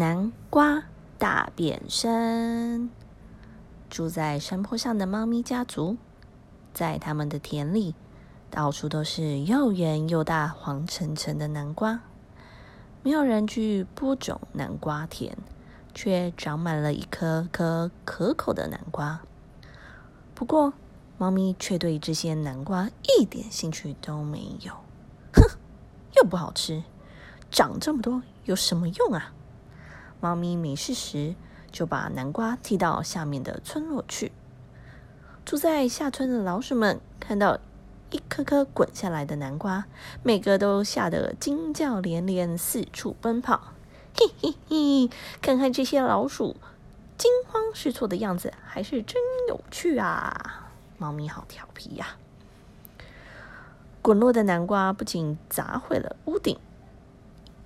南瓜大变身。住在山坡上的猫咪家族，在他们的田里，到处都是又圆又大、黄澄澄的南瓜。没有人去播种南瓜田，却长满了一颗颗可口的南瓜。不过，猫咪却对这些南瓜一点兴趣都没有。哼，又不好吃，长这么多有什么用啊？猫咪没事时就把南瓜踢到下面的村落去。住在下村的老鼠们看到一颗颗滚下来的南瓜，每个都吓得惊叫连连，四处奔跑。嘿嘿嘿，看看这些老鼠惊慌失措的样子，还是真有趣啊！猫咪好调皮呀！滚落的南瓜不仅砸毁了屋顶。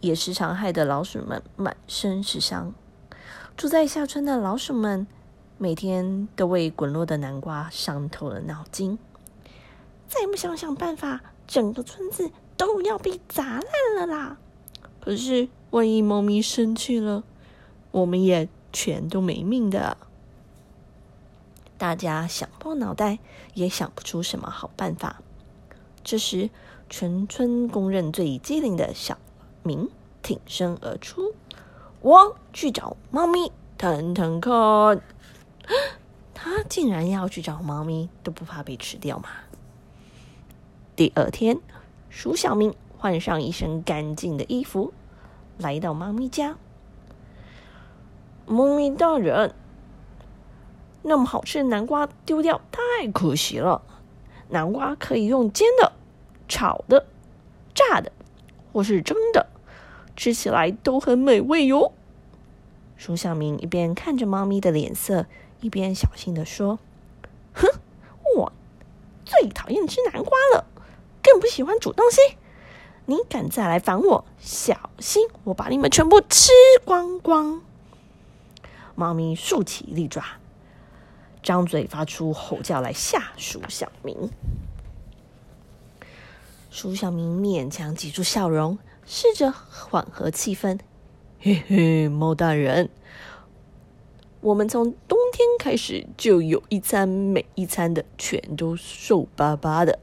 也时常害得老鼠们满身是伤。住在下村的老鼠们每天都为滚落的南瓜伤透了脑筋。再不想想办法，整个村子都要被砸烂了啦！可是万一猫咪生气了，我们也全都没命的。大家想破脑袋也想不出什么好办法。这时，全村公认最机灵的小。明挺身而出，我去找猫咪腾腾看。他竟然要去找猫咪，都不怕被吃掉吗？第二天，鼠小明换上一身干净的衣服，来到猫咪家。猫咪大人，那么好吃的南瓜丢掉太可惜了。南瓜可以用煎的、炒的、炸的，或是蒸的。吃起来都很美味哟。鼠小明一边看着猫咪的脸色，一边小心的说：“哼，我最讨厌吃南瓜了，更不喜欢煮东西。你敢再来烦我，小心我把你们全部吃光光！”猫咪竖起利爪，张嘴发出吼叫来吓鼠小明。鼠小明勉强挤住笑容。试着缓和气氛，嘿嘿，猫大人，我们从冬天开始就有一餐，每一餐的全都瘦巴巴的，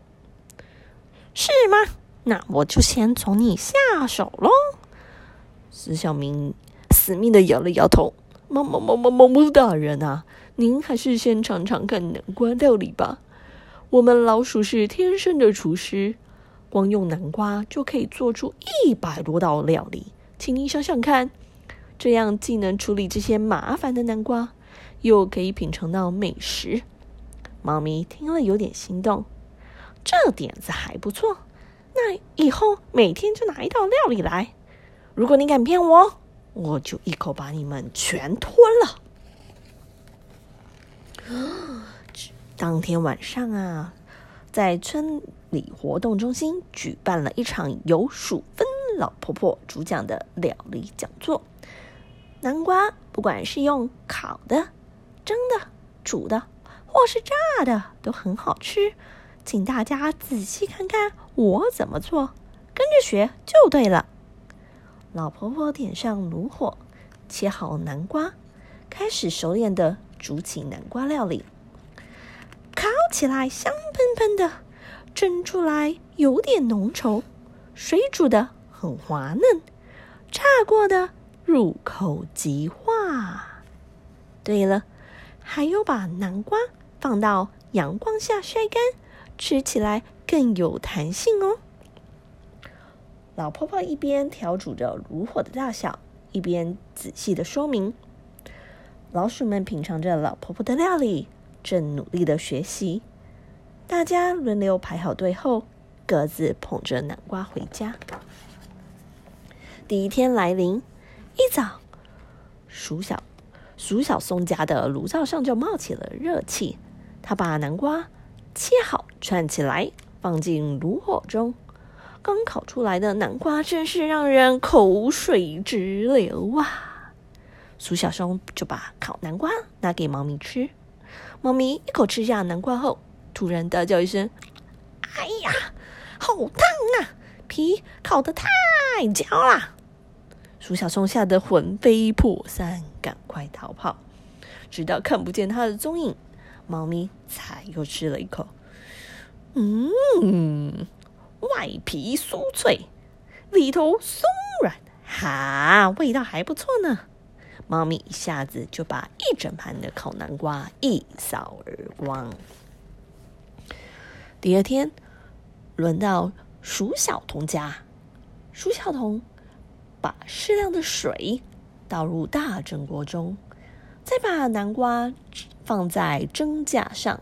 是吗？那我就先从你下手喽。石小明死命的摇了摇头，猫猫猫猫猫猫大人啊，您还是先尝尝看南瓜料理吧。我们老鼠是天生的厨师。光用南瓜就可以做出一百多道料理，请您想想看，这样既能处理这些麻烦的南瓜，又可以品尝到美食。猫咪听了有点心动，这点子还不错。那以后每天就拿一道料理来，如果你敢骗我，我就一口把你们全吞了。当天晚上啊。在村里活动中心举办了一场由鼠芬老婆婆主讲的料理讲座。南瓜不管是用烤的、蒸的、煮的，或是炸的，都很好吃。请大家仔细看看我怎么做，跟着学就对了。老婆婆点上炉火，切好南瓜，开始熟练的煮起南瓜料理。起来香喷喷的，蒸出来有点浓稠，水煮的很滑嫩，炸过的入口即化。对了，还有把南瓜放到阳光下晒干，吃起来更有弹性哦。老婆婆一边调煮着炉火的大小，一边仔细的说明。老鼠们品尝着老婆婆的料理。正努力的学习，大家轮流排好队后，各自捧着南瓜回家。第一天来临，一早，鼠小鼠小松家的炉灶上就冒起了热气。他把南瓜切好，串起来，放进炉火中。刚烤出来的南瓜真是让人口水直流啊！鼠小松就把烤南瓜拿给猫咪吃。猫咪一口吃下南瓜后，突然大叫一声：“哎呀，好烫啊！皮烤的太焦了！”鼠小松吓得魂飞魄散，赶快逃跑。直到看不见它的踪影，猫咪才又吃了一口。嗯，外皮酥脆，里头松软，哈，味道还不错呢。猫咪一下子就把一整盘的烤南瓜一扫而光。第二天，轮到鼠小童家，鼠小童。把适量的水倒入大蒸锅中，再把南瓜放在蒸架上，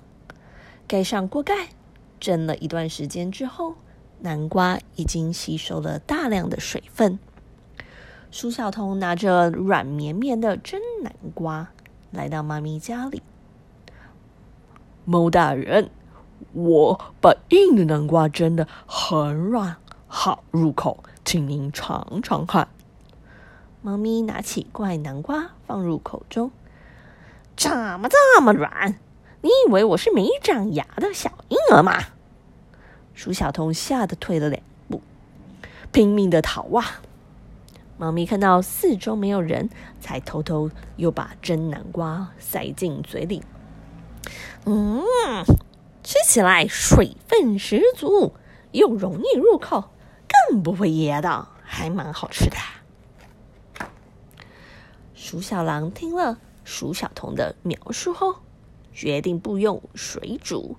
盖上锅盖，蒸了一段时间之后，南瓜已经吸收了大量的水分。鼠小童拿着软绵绵的蒸南瓜来到妈咪家里，猫大人，我把硬的南瓜蒸的很软，好入口。请您尝尝看。猫咪拿起怪南瓜放入口中，怎么这么软？你以为我是没长牙的小婴儿吗？鼠小童吓得退了两步，拼命的逃啊！猫咪看到四周没有人，才偷偷又把蒸南瓜塞进嘴里。嗯，吃起来水分十足，又容易入口。更不会噎到，还蛮好吃的。鼠小狼听了鼠小童的描述后，决定不用水煮。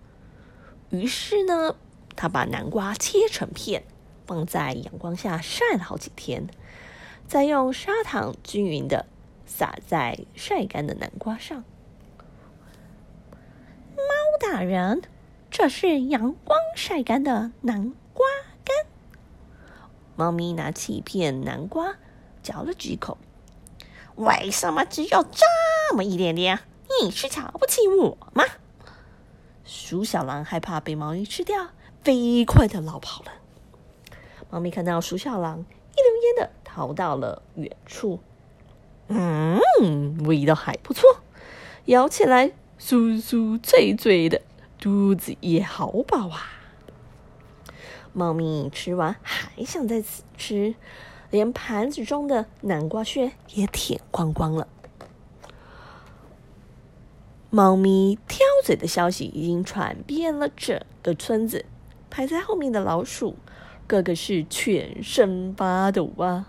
于是呢，他把南瓜切成片，放在阳光下晒了好几天，再用砂糖均匀的撒在晒干的南瓜上。猫大人，这是阳光晒干的南瓜干。猫咪拿起一片南瓜，嚼了几口。为什么只有这么一点点？你是瞧不起我吗？鼠小狼害怕被猫咪吃掉，飞快的逃跑了。猫咪看到鼠小狼，一溜烟的逃到了远处。嗯，味道还不错，咬起来酥酥脆脆的，肚子也好饱啊。猫咪吃完还想再吃，连盘子中的南瓜屑也舔光光了。猫咪挑嘴的消息已经传遍了整个村子，排在后面的老鼠个个是全身发抖啊！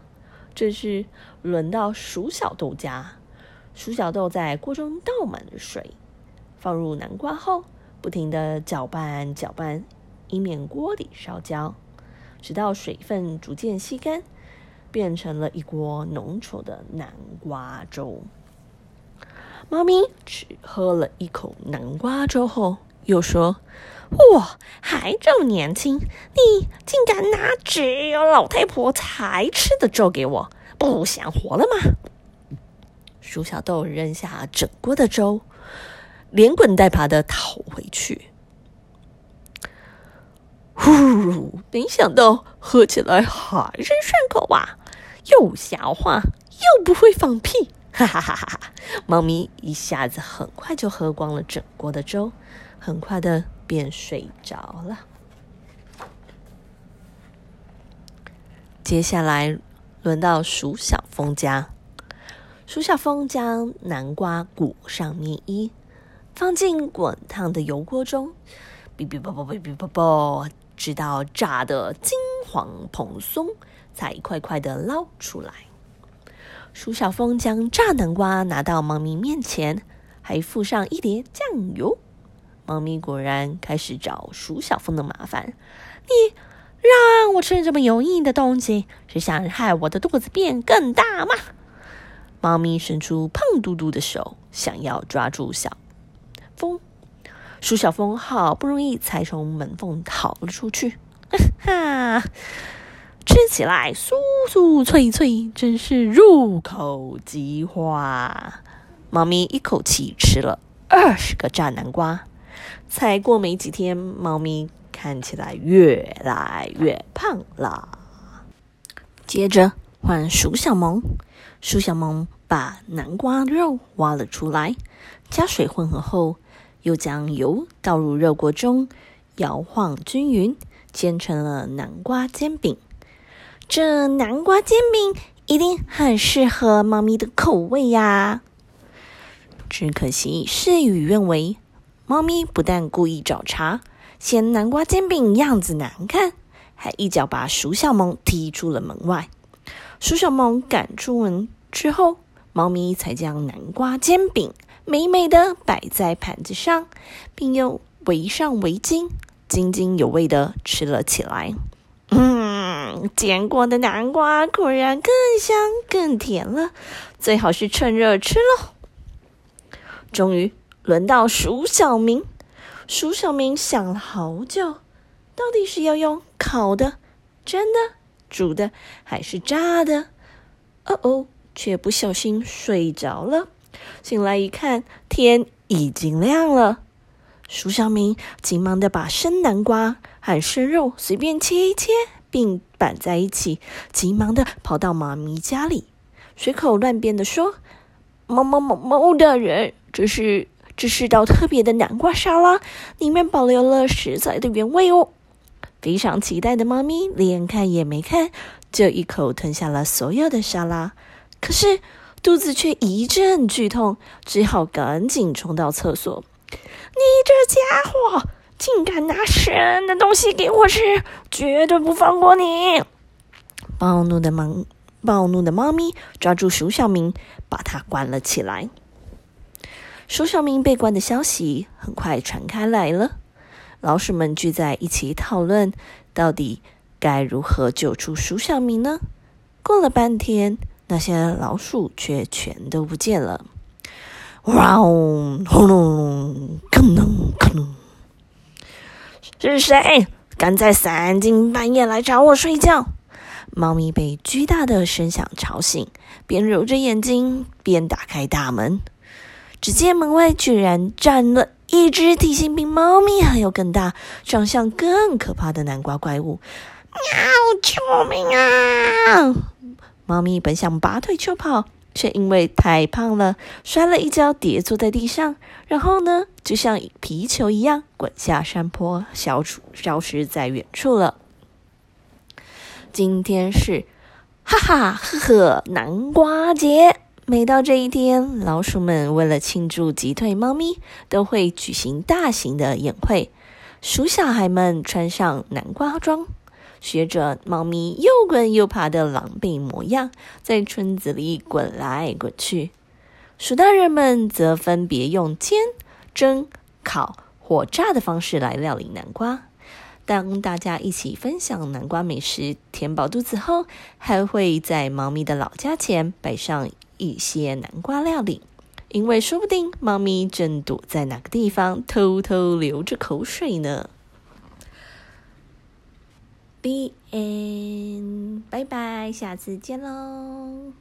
这是轮到鼠小豆家，鼠小豆在锅中倒满了水，放入南瓜后，不停的搅拌搅拌。以免锅底烧焦，直到水分逐渐吸干，变成了一锅浓稠的南瓜粥。猫咪只喝了一口南瓜粥后，又说：“我还这么年轻，你竟敢拿只有老太婆才吃的粥给我，不想活了吗？”鼠小豆扔下整锅的粥，连滚带爬的逃回去。呼！没想到喝起来还是顺口啊，又消化又不会放屁，哈哈哈哈哈！猫咪一下子很快就喝光了整锅的粥，很快的便睡着了。接下来轮到鼠小峰家，鼠小峰将南瓜裹上面衣，放进滚烫的油锅中，哔哔啵啵哔哔啵啵。直到炸的金黄蓬松，才一块块的捞出来。鼠小峰将炸南瓜拿到猫咪面前，还附上一碟酱油。猫咪果然开始找鼠小峰的麻烦。你让我吃这么油腻的东西，是想害我的肚子变更大吗？猫咪伸出胖嘟嘟的手，想要抓住小风。鼠小峰好不容易才从门缝逃了出去，哈，吃起来酥酥脆脆，真是入口即化。猫咪一口气吃了二十个炸南瓜，才过没几天，猫咪看起来越来越胖了。接着换鼠小萌，鼠小萌把南瓜肉挖了出来，加水混合后。又将油倒入热锅中，摇晃均匀，煎成了南瓜煎饼。这南瓜煎饼一定很适合猫咪的口味呀。只可惜事与愿违，猫咪不但故意找茬，嫌南瓜煎饼样子难看，还一脚把鼠小萌踢出了门外。鼠小萌赶出门之后，猫咪才将南瓜煎饼美美的摆在盘子上，并又围上围巾，津津有味的吃了起来。嗯，煎过的南瓜果然更香更甜了，最好是趁热吃喽。终于轮到鼠小明，鼠小明想了好久，到底是要用烤的、蒸的、煮的，还是炸的？哦哦，却不小心睡着了。醒来一看，天已经亮了。鼠小明急忙的把生南瓜和生肉随便切一切，并拌在一起，急忙的跑到妈咪家里，随口乱编的说：“猫猫猫猫大人，这是这是道特别的南瓜沙拉，里面保留了食材的原味哦。”非常期待的猫咪连看也没看，就一口吞下了所有的沙拉，可是肚子却一阵剧痛，只好赶紧冲到厕所。你这家伙竟敢拿生的东西给我吃，绝对不放过你！暴怒的猫，暴怒的猫咪抓住鼠小明，把他关了起来。鼠小明被关的消息很快传开来了，老鼠们聚在一起讨论，到底该如何救出鼠小明呢？过了半天，那些老鼠却全都不见了。哇哦！轰隆！吭隆吭隆！是谁敢在三更半夜来找我睡觉？猫咪被巨大的声响吵醒，边揉着眼睛边打开大门。只见门外居然站了一只体型比猫咪还要更大、长相更可怕的南瓜怪物！喵！救命啊！猫咪本想拔腿就跑。却因为太胖了，摔了一跤，跌坐在地上。然后呢，就像皮球一样滚下山坡，消除消失在远处了。今天是哈哈呵呵南瓜节，每到这一天，老鼠们为了庆祝击退猫咪，都会举行大型的宴会。鼠小孩们穿上南瓜装。学着猫咪又滚又爬的狼狈模样，在村子里滚来滚去。鼠大人们则分别用煎、蒸、烤或炸的方式来料理南瓜。当大家一起分享南瓜美食，填饱肚子后，还会在猫咪的老家前摆上一些南瓜料理，因为说不定猫咪正躲在哪个地方，偷偷流着口水呢。B N，拜拜，下次见喽。